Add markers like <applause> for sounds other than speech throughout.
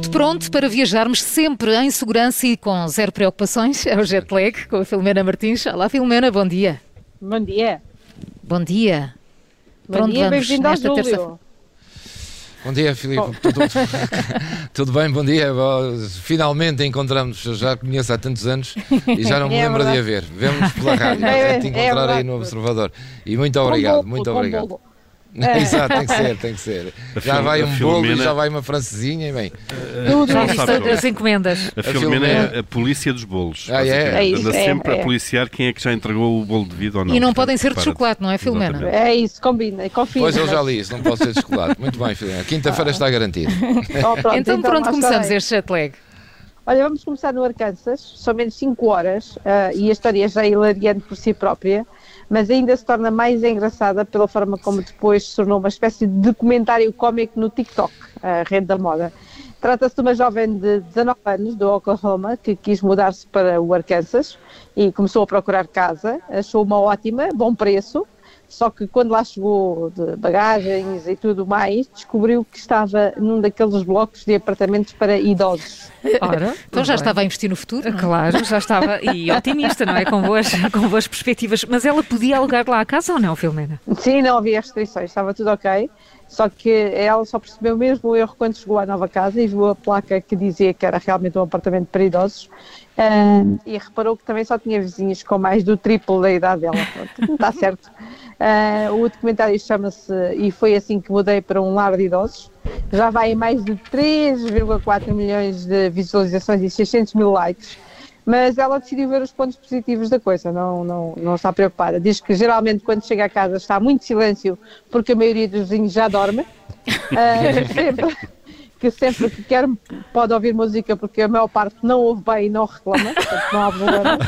Tudo pronto para viajarmos sempre em segurança e com zero preocupações. É o jet lag com a Filomena Martins. Olá, Filomena, bom dia. Bom dia. Bom dia. Bom Para onde dia, bem-vindo ao Júlio. Bom dia, Filipe. Tudo, <laughs> tudo bem? Bom dia. Finalmente encontramos. Eu já conheço há tantos anos e já não me É lembro de a verdade. ver. Vemos pela <laughs> rádio. É, É, te é encontrar aí verdade. no Observador. E muito obrigado, bolo, muito obrigado. bolo. <laughs> Exato, tem que ser, tem que ser. A Já vai um bolo e Filomena- já vai uma francesinha e bem. Tudo Já isso. sabe, Isto, as encomendas. A A Filomena Filomena- é a polícia dos bolos. Ah, é? É isso, Anda é, sempre é. a policiar quem é que já entregou o bolo devido ou não. E não podem ser de chocolate, não é, Filomena? Exatamente. É isso, combina, confia. Pois eu já li isso, não posso ser de chocolate. Muito bem, Filomena. Quinta-feira está garantido. <laughs> Então, pronto, lá começamos estarei. este jet lag. Olha, vamos começar no Arkansas, são menos 5 horas ah, e a história já é hilariante por si própria, mas ainda se torna mais engraçada pela forma como depois se tornou uma espécie de documentário cómico no TikTok, a rede da moda. Trata-se de uma jovem de 19 anos, do Oklahoma, que quis mudar-se para o Arkansas e começou a procurar casa, achou uma ótima, bom preço, só que quando lá chegou de bagagens e tudo mais, descobriu que estava num daqueles blocos de apartamentos para idosos. Ora, então já estava a investir no futuro. não é? Claro, já estava. E <laughs> otimista, não é? Com boas, com boas perspectivas. Mas ela podia alugar lá a casa ou não, Filomena? Sim, não havia restrições, estava tudo ok. Só que ela só percebeu mesmo o erro quando chegou à nova casa e viu a placa que dizia que era realmente um apartamento para idosos. Ahm, e reparou que também só tinha vizinhos com mais do triplo da idade dela. Pronto, não está <laughs> certo. Ah, o documentário chama-se E Foi Assim que Mudei para um Lar de Idosos. Já vai em mais de 3,4 milhões de visualizações e 600 mil likes. Mas ela decidiu ver os pontos positivos da coisa, não, não, não está preocupada. Diz que geralmente quando chega a casa está muito silêncio porque a maioria dos vizinhos já dorme. <laughs> Ah, <laughs> sempre, que sempre que quer pode ouvir música porque a maior parte não ouve bem e não reclama, portanto não há problema.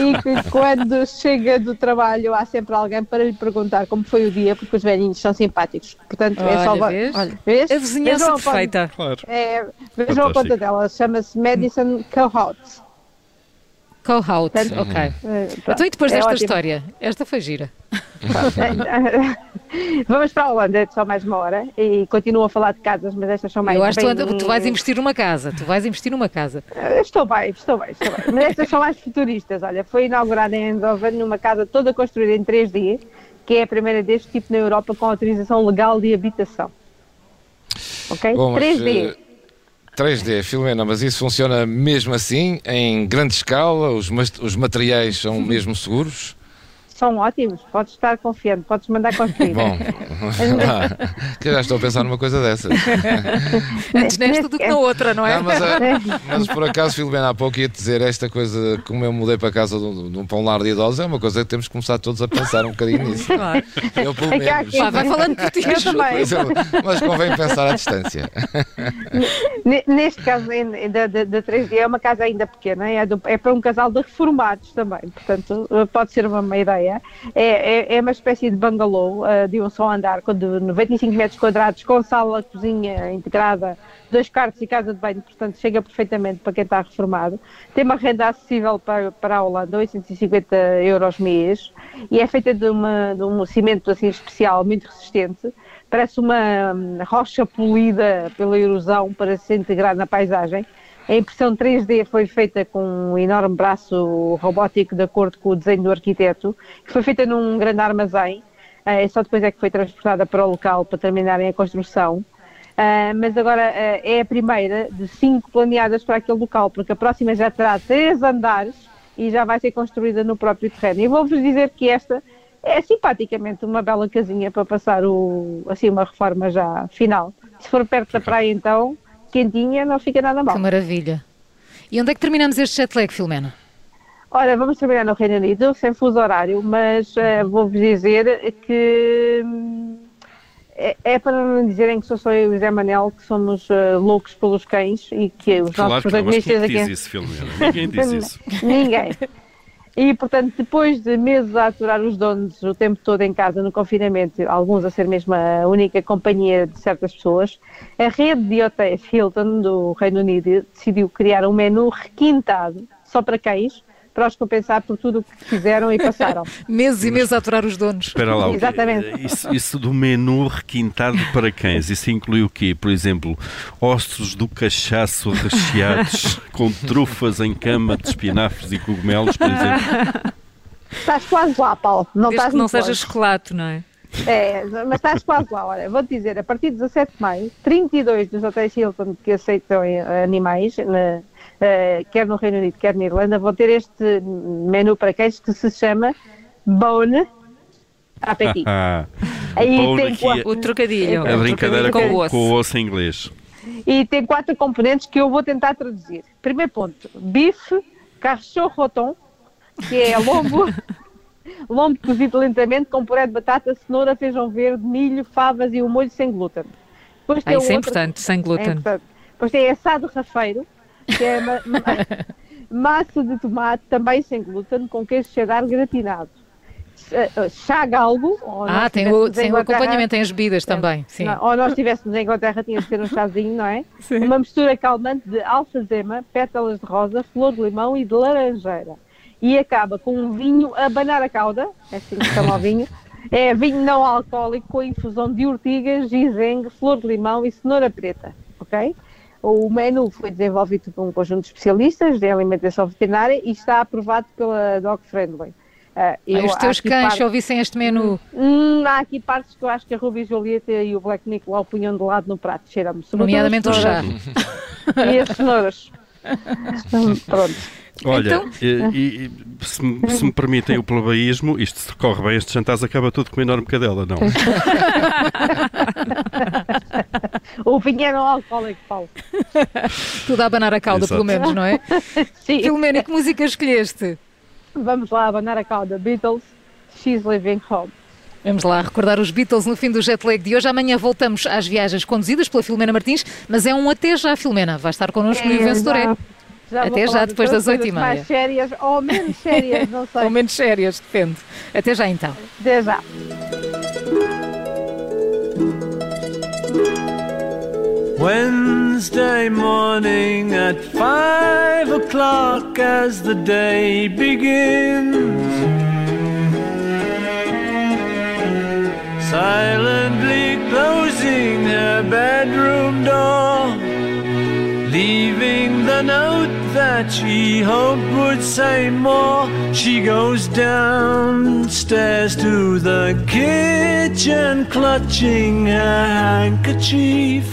E que quando chega do trabalho há sempre alguém para lhe perguntar como foi o dia, porque os velhinhos são simpáticos. Portanto, é só. Olha, vês? Olha, Vês? a vizinhança Vejam a conta- perfeita. Claro. É, vejam a conta dela, chama-se Madison Cohouts. Co-out, Portanto, ok. Eh, pronto, Então e depois é desta ótimo. história? Esta foi gira. <laughs> Vamos para a Holanda, é só mais uma hora e continuo a falar de casas, mas estas são mais Eu acho que tu, bem- anda- tu vais investir numa casa. Tu vais investir numa casa. Eh, Estou bem, estou bem, estou bem. Mas estas são mais futuristas. Olha, foi inaugurada em Eindhoven numa casa toda construída em 3D, que é a primeira deste tipo na Europa com autorização legal de habitação. Ok? Bom, mas, 3D. eh, 3D, Filomena, mas isso funciona mesmo assim, em grande escala? Os, os materiais são mesmo seguros? São ótimos, podes estar confiante, podes mandar construir. <laughs> Bom, <laughs> que eu já estou a pensar numa coisa dessas. <laughs> Antes nesta do que na outra, não é? Não, mas, ah, mas por acaso, Filomena, há pouco ia dizer esta coisa, como eu mudei para casa de um, de um lar de idosos, é uma coisa que temos que começar todos a pensar um bocadinho nisso. Claro. Eu, pelo É que menos. Pá, vai falando por ti. Eu também. Mas convém pensar à distância. Ne- Neste caso da, da 3D é uma casa ainda pequena, é, do- é para um casal de reformados também, portanto eh, pode ser uma, uma ideia. É, é, é uma espécie de bungalow eh, de um só andar, de 95 metros quadrados, com sala, cozinha integrada, dois quartos e casa de banho, portanto chega perfeitamente para quem está reformado. Tem uma renda acessível para, para a Holanda, 850 euros mês, e é feita de, uma, de um cimento assim especial, muito resistente, parece uma hum, rocha polida pela erosão para se integrar na paisagem. A impressão 3D foi feita com um enorme braço robótico de acordo com o desenho do arquiteto, que foi feita num grande armazém, eh, só depois é que foi transportada para o local para terminarem a construção. Ah, mas agora ah, é a primeira de cinco planeadas para aquele local, porque a próxima já terá três andares e já vai ser construída no próprio terreno. E vou-vos dizer que esta é simpaticamente uma bela casinha para passar o, assim, uma reforma já final. Se for perto da praia, então, quentinha, não fica nada mal. Que maravilha. E onde é que terminamos este jet lag, Filomena? Ora, vamos trabalhar no Reino Unido, sem fuso horário, mas eh, vou-vos dizer que hum, é, é para não dizerem que sou só eu e o Zé Manel que somos eh, loucos pelos cães e que os Claro nossos protagonistas é que aqui. diz isso, Filomena? Ninguém diz <laughs> isso. Ninguém. E, portanto, depois de meses a aturar os donos o tempo todo em casa, no confinamento, alguns a ser mesmo a única companhia de certas pessoas, a rede de hotéis Hilton do Reino Unido decidiu criar um menu requintado, só para cães, para os compensar por tudo o que fizeram e passaram. <laughs> meses e meses a aturar os donos. Espera lá? Exatamente. Isso, isso do menu requintado para cães, isso inclui o quê? Por exemplo, ossos do cachaço recheados <laughs> com trufas em cama de espinafres e cogumelos, por exemplo. Estás quase lá, Paulo. Não Desde estás que não seja chocolate, não é? É, mas estás quase lá. Olha, vou-te dizer, a partir de 17 de maio, 32 dos hotéis Hilton que aceitam eh, animais, na- eh, quer no Reino Unido, quer na Irlanda, vão ter este menu para queijos que se chama Bone Appetit. Ah, <laughs> Aí pão tem aqui qua- O trocadilho. a brincadeira com com, o osso. com o osso em inglês. E tem quatro componentes que eu vou tentar traduzir. Primeiro ponto, bife, cachorro roton, que é lombo, <laughs> lombo cozido lentamente com puré de batata, cenoura, feijão verde, milho, favas e um molho sem glúten. Depois Ah, isso é outro- importante, sem é glúten. importante. Depois tem assado rafeiro, que é ma- <laughs> ma- massa de tomate, também sem glúten, com queijo cheddar gratinado. Ch- Chá galgo. ou Ah, nós tem o, em tem o acompanhamento, tem as bebidas também. Sim. não, ou nós estivéssemos em Inglaterra, tinha de ser um chazinho, não é? Uma mistura calmante de alfazema, pétalas de rosa, flor de limão e de laranjeira. E acaba com um vinho a banar a cauda, é assim que chama o <laughs> vinho. É vinho não alcoólico com infusão de urtigas, gizengue, flor de limão e cenoura preta, ok? O menu foi desenvolvido por um conjunto de especialistas de alimentação veterinária e está aprovado pela Dog Friendly. Eu- os teus cães parte- ouvissem este menu, Hum, há aqui partes que eu acho que a Ruby e Julieta e o Black Nicolau punham de lado no prato. Cheira-me. sobretudo nomeadamente o chá. E as cenouras. <laughs> Pronto. Olha, Então- e, e- se, me- se me permitem o plebeísmo, isto se corre bem, este jantar acaba tudo com uma enorme cadela, não? <laughs> O vinho era um alcoólico, Paulo. tudo a abanar a cauda, Exato. pelo menos, não é? <laughs> Sim. Filomena, que música escolheste? Vamos lá abanar a cauda. Beatles, She's Living Home. Vamos lá recordar os Beatles no fim do jet lag de hoje. Amanhã voltamos às viagens conduzidas pela Filomena Martins, mas é um até já, Filomena. Vai estar connosco no É, Vencedor já- é. Já Até já, depois das oito e meia. mais sérias ou menos sérias, não <laughs> sei. Ou menos sérias, depende. Até já então. Até já. Wednesday morning at five o'clock as the day begins. Silently closing her bedroom door, leaving the note that she hoped would say more. She goes downstairs to the kitchen, clutching her handkerchief.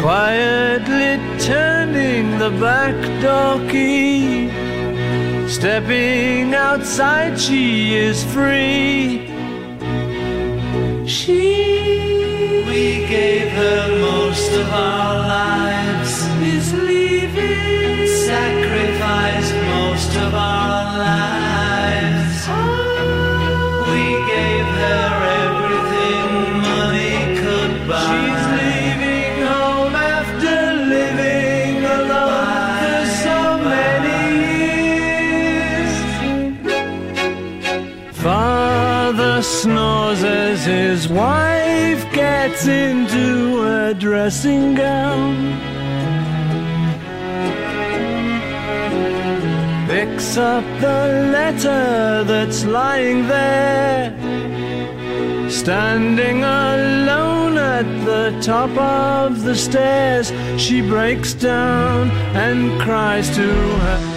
Quietly turning the back door key. Stepping outside, she is free. She, snores as his wife gets into a dressing gown. Picks up the letter that's lying there. Standing alone at the top of the stairs, she breaks down and cries to her.